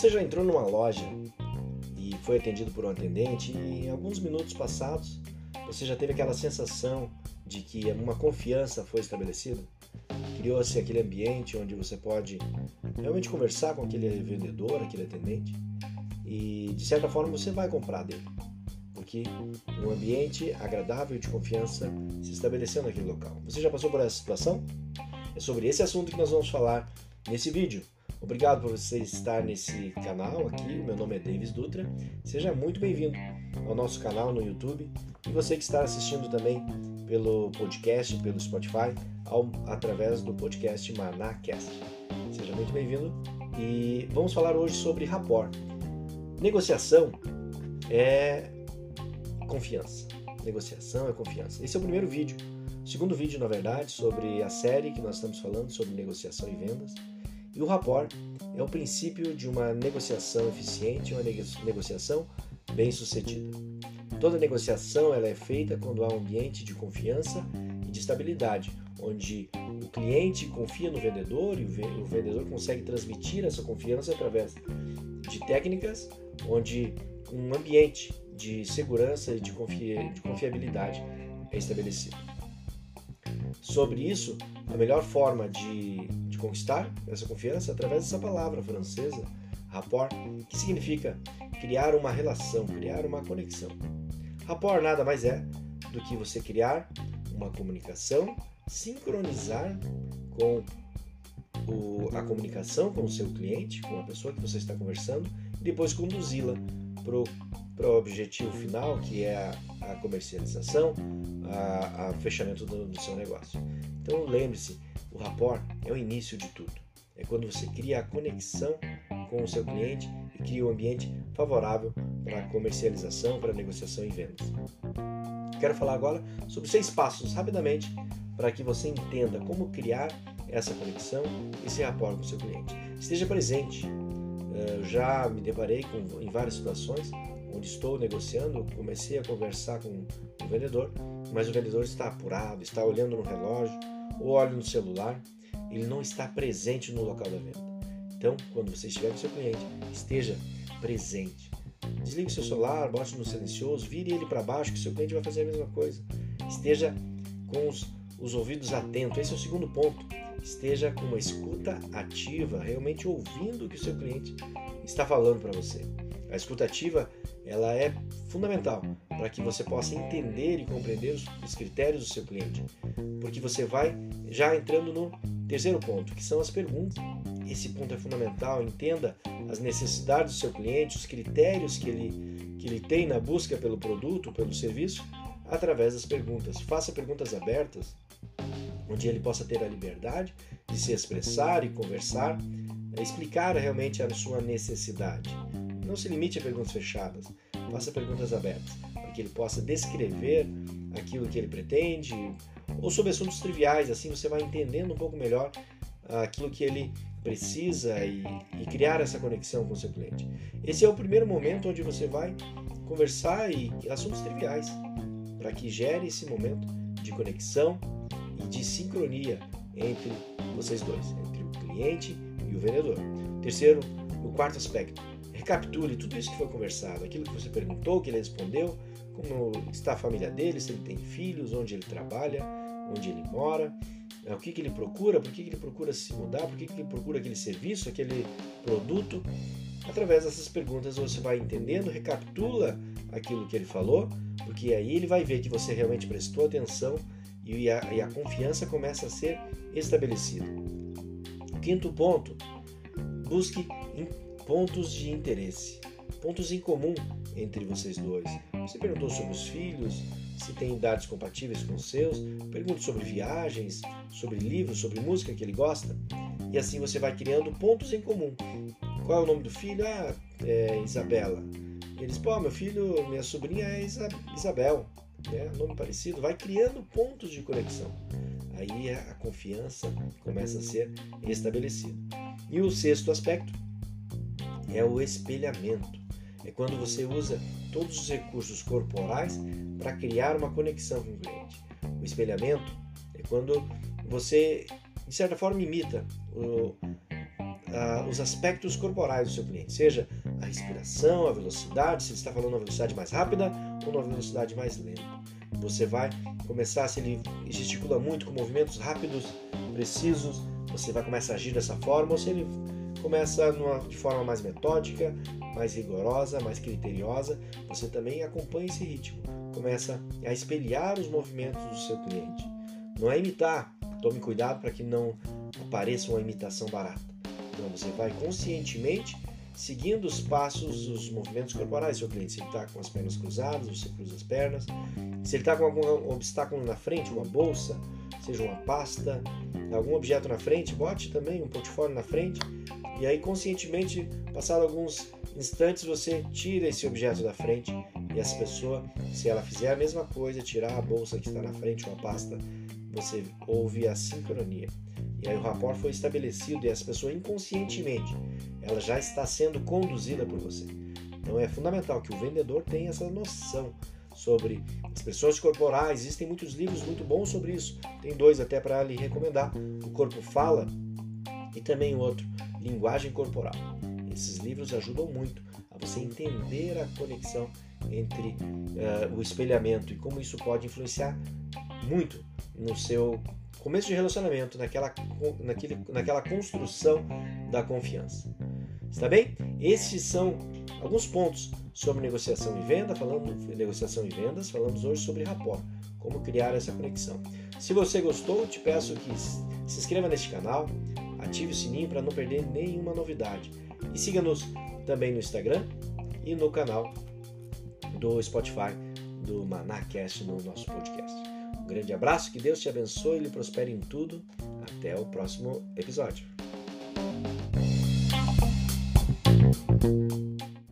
Você já entrou numa loja e foi atendido por um atendente e em alguns minutos passados você já teve aquela sensação de que uma confiança foi estabelecida? Criou-se aquele ambiente onde você pode realmente conversar com aquele vendedor, aquele atendente e de certa forma você vai comprar dele. Porque um ambiente agradável de confiança se estabeleceu naquele local. Você já passou por essa situação? É sobre esse assunto que nós vamos falar nesse vídeo. Obrigado por você estar nesse canal aqui. Meu nome é Davis Dutra. Seja muito bem-vindo ao nosso canal no YouTube e você que está assistindo também pelo podcast, pelo Spotify, ao, através do podcast Manacast. Seja muito bem-vindo e vamos falar hoje sobre rapport. Negociação é confiança. Negociação é confiança. Esse é o primeiro vídeo. O segundo vídeo, na verdade, sobre a série que nós estamos falando sobre negociação e vendas. E o rapport é o princípio de uma negociação eficiente, uma negociação bem sucedida. Toda negociação ela é feita quando há um ambiente de confiança e de estabilidade, onde o cliente confia no vendedor e o vendedor consegue transmitir essa confiança através de técnicas onde um ambiente de segurança e de, de confiabilidade é estabelecido. Sobre isso, a melhor forma de conquistar essa confiança através dessa palavra francesa, rapport, que significa criar uma relação, criar uma conexão. Rapport nada mais é do que você criar uma comunicação, sincronizar com o, a comunicação com o seu cliente, com a pessoa que você está conversando, e depois conduzi-la para o objetivo final, que é a, a comercialização, a, fechamento do, do, seu negócio. Então lembre-se, o rapport é o início de tudo. É quando você cria a conexão com o seu cliente e cria um ambiente favorável para comercialização, para negociação e vendas. Quero falar agora sobre seis passos, rapidamente, para que você entenda como criar essa conexão, esse rapport com o seu cliente. Esteja presente. Eh, eu já me deparei com, em várias situações estou negociando, comecei a conversar com o vendedor, mas o vendedor está apurado, está olhando no relógio ou olha no celular, ele não está presente no local da venda. Então, quando você estiver com seu cliente, esteja presente. Desligue seu celular, bote no silencioso, vire ele para baixo, que seu cliente vai fazer a mesma coisa. Esteja com os, os ouvidos atentos. Esse é o segundo ponto. Esteja com uma escuta ativa, realmente ouvindo o que o seu cliente está falando para você. A escuta ativa ela é fundamental para que você possa entender e compreender os, os critérios do seu cliente, porque você vai já entrando no terceiro ponto, que são as perguntas. Esse ponto é fundamental. Entenda as necessidades do seu cliente, os critérios que ele, que ele tem na busca pelo produto, pelo serviço, através das perguntas. Faça perguntas abertas, onde ele possa ter a liberdade de se expressar e conversar, explicar realmente a sua necessidade. Não se limite a perguntas fechadas, faça perguntas abertas, para que ele possa descrever aquilo que ele pretende, ou sobre assuntos triviais, assim você vai entendendo um pouco melhor aquilo que ele precisa e, e, criar essa conexão com o seu cliente. Esse é o primeiro momento onde você vai conversar e assuntos triviais, para que gere esse momento de conexão e de sincronia entre vocês dois, entre o cliente e o vendedor. Terceiro, o quarto aspecto, recapitule tudo isso que foi conversado, aquilo que você perguntou, que ele respondeu, como está a família dele, se ele tem filhos, onde ele trabalha, onde ele mora, né, o que, que ele procura, por que, que ele procura se mudar, por que, que ele procura aquele serviço, aquele produto. Através dessas perguntas você vai entendendo, recapitula aquilo que ele falou, porque aí ele vai ver que você realmente prestou atenção e a, e a confiança começa a ser estabelecida. Quinto ponto, busque pontos de interesse, pontos em comum entre vocês dois. Você perguntou sobre os filhos, se tem idades compatíveis com os seus, pergunte sobre viagens, sobre livros, sobre música que ele gosta, e assim você vai criando pontos em comum. Qual é o nome do filho? Ah, é Isabela. Eles, pô, meu filho, minha sobrinha é Isabel, né? Nome parecido, vai criando pontos de conexão. Aí a confiança começa a ser estabelecida. E o sexto aspecto é o espelhamento. É quando você usa todos os recursos corporais para criar uma conexão com o cliente. O espelhamento é quando você, de certa forma, imita o, uh, os aspectos corporais do seu cliente, seja a respiração, a velocidade, se ele está falando uma velocidade mais rápida ou uma velocidade mais lenta. Você vai começar, se ele gesticula muito com movimentos rápidos, precisos, você vai começar a agir dessa forma, ou se ele começa numa, de forma mais metódica, mais rigorosa, mais criteriosa, você também acompanha esse ritmo. Começa a espelhar os movimentos do seu cliente. Não é imitar, tome cuidado para que não apareça uma imitação barata. Não, você vai conscientemente seguindo os passos, os movimentos corporais do seu cliente. Se ele está com as pernas cruzadas, você cruza as pernas. Se ele está com algum obstáculo na frente, uma bolsa, seja uma pasta, algum objeto na frente, bote também um portfólio na frente. E aí, conscientemente, passado alguns instantes, você tira esse objeto da frente e essa pessoa, se ela fizer a mesma coisa, tirar a bolsa que está na frente, uma pasta, você ouve a sincronia. E aí o rapport foi estabelecido e essa pessoa inconscientemente, ela já está sendo conduzida por você. Então é fundamental que o vendedor tenha essa noção sobre expressões corporais. Existem muitos livros muito bons sobre isso. Tem dois até para lhe recomendar: O Corpo Fala e também outro, Linguagem Corporal. Esses livros ajudam muito a você entender a conexão entre uh, o espelhamento e como isso pode influenciar muito no seu começo de relacionamento, naquela, naquele, naquela construção da confiança. Está bem? Esses são alguns pontos sobre negociação e venda, falando de negociação e vendas, falamos hoje sobre rapport, como criar essa conexão. Se você gostou, te peço que se inscreva neste canal, ative o sininho para não perder nenhuma novidade e siga-nos também no Instagram e no canal do Spotify do Manacast no nosso podcast grande abraço, que Deus te abençoe e lhe prospere em tudo. Até o próximo episódio.